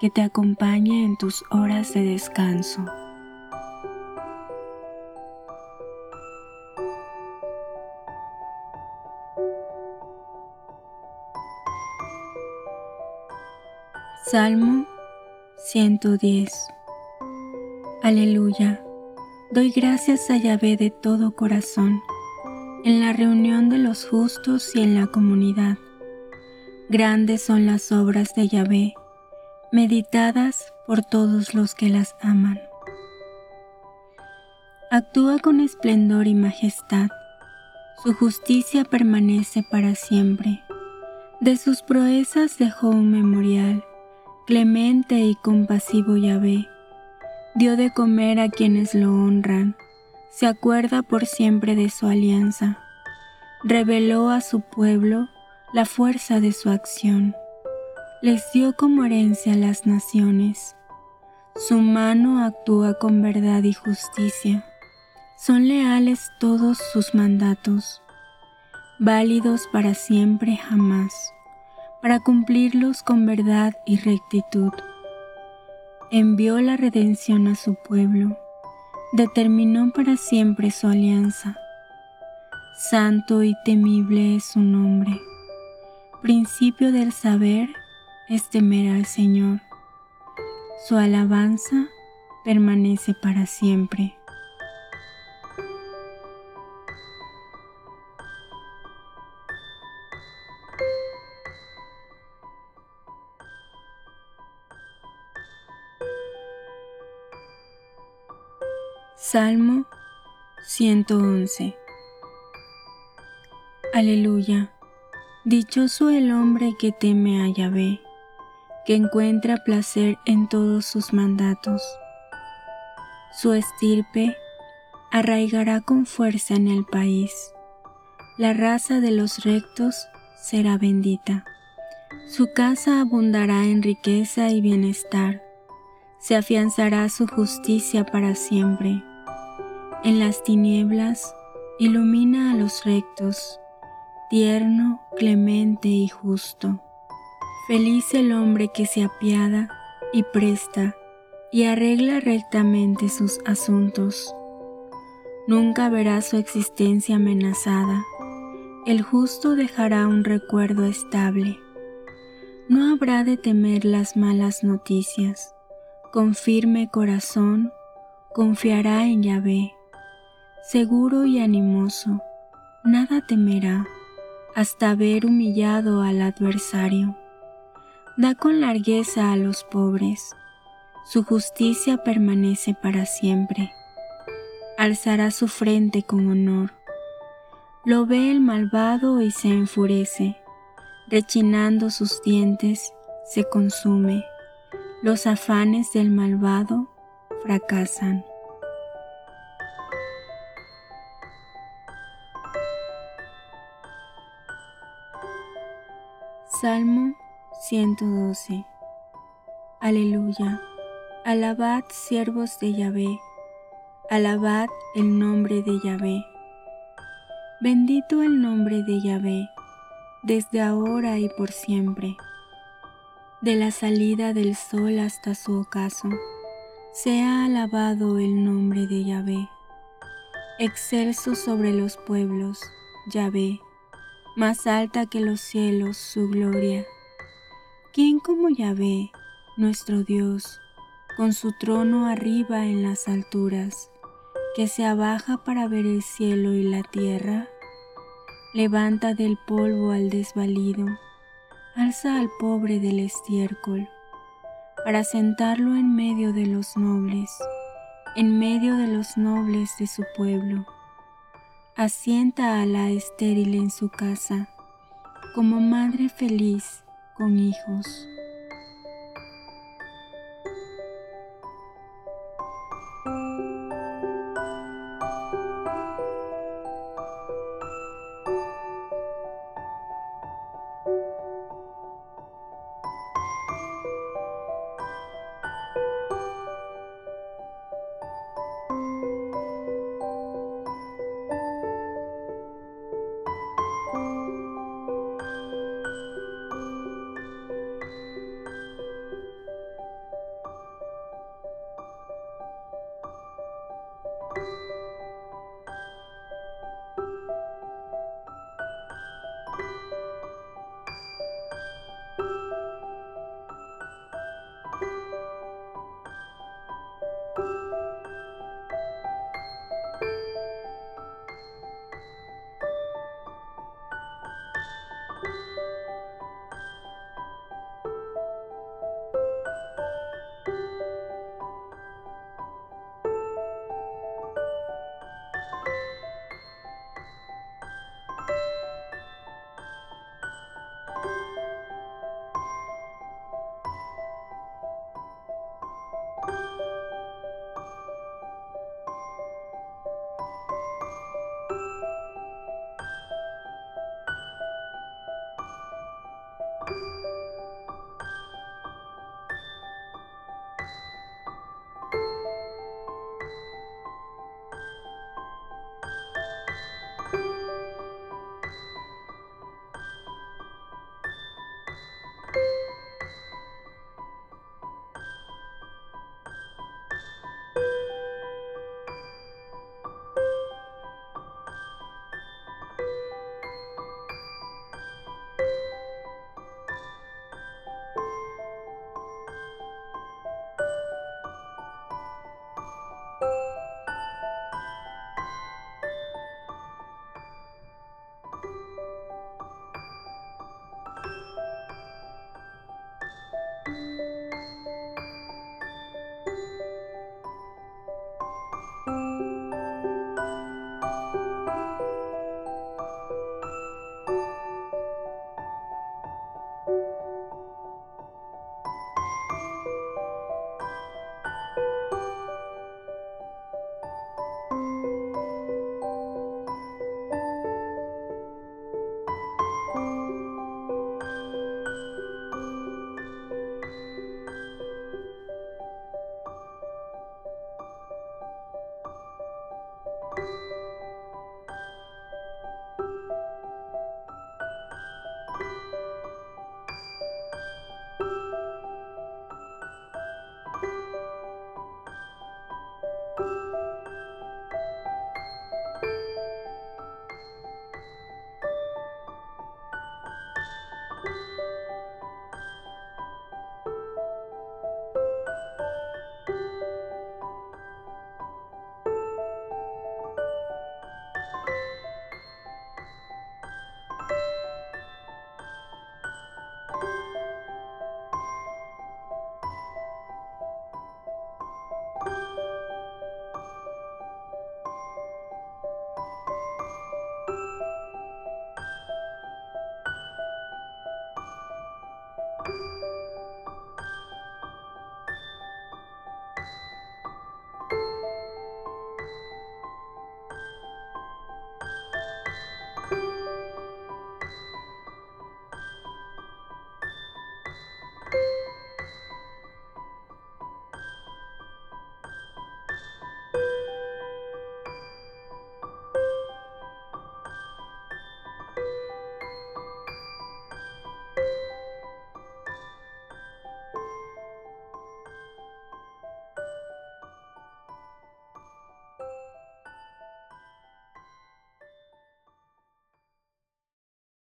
que te acompañe en tus horas de descanso. Salmo 110 Aleluya. Doy gracias a Yahvé de todo corazón, en la reunión de los justos y en la comunidad. Grandes son las obras de Yahvé meditadas por todos los que las aman. Actúa con esplendor y majestad, su justicia permanece para siempre. De sus proezas dejó un memorial, clemente y compasivo Yahvé. Dio de comer a quienes lo honran, se acuerda por siempre de su alianza. Reveló a su pueblo la fuerza de su acción les dio como herencia a las naciones. Su mano actúa con verdad y justicia. Son leales todos sus mandatos, válidos para siempre jamás, para cumplirlos con verdad y rectitud. Envió la redención a su pueblo, determinó para siempre su alianza. Santo y temible es su nombre, principio del saber es temer al Señor. Su alabanza permanece para siempre. Salmo 111 Aleluya. Dichoso el hombre que teme a Yahvé que encuentra placer en todos sus mandatos. Su estirpe arraigará con fuerza en el país. La raza de los rectos será bendita. Su casa abundará en riqueza y bienestar. Se afianzará su justicia para siempre. En las tinieblas ilumina a los rectos, tierno, clemente y justo. Feliz el hombre que se apiada y presta y arregla rectamente sus asuntos. Nunca verá su existencia amenazada. El justo dejará un recuerdo estable. No habrá de temer las malas noticias. Con firme corazón confiará en Yahvé. Seguro y animoso, nada temerá hasta ver humillado al adversario da con largueza a los pobres, su justicia permanece para siempre. Alzará su frente con honor. Lo ve el malvado y se enfurece, rechinando sus dientes, se consume. Los afanes del malvado fracasan. Salmo 112. Aleluya. Alabad siervos de Yahvé. Alabad el nombre de Yahvé. Bendito el nombre de Yahvé, desde ahora y por siempre. De la salida del sol hasta su ocaso, sea alabado el nombre de Yahvé. Excelso sobre los pueblos, Yahvé, más alta que los cielos su gloria ¿Quién como Yahvé, nuestro Dios, con su trono arriba en las alturas, que se abaja para ver el cielo y la tierra, levanta del polvo al desvalido, alza al pobre del estiércol, para sentarlo en medio de los nobles, en medio de los nobles de su pueblo. Asienta a la estéril en su casa, como madre feliz con hijos.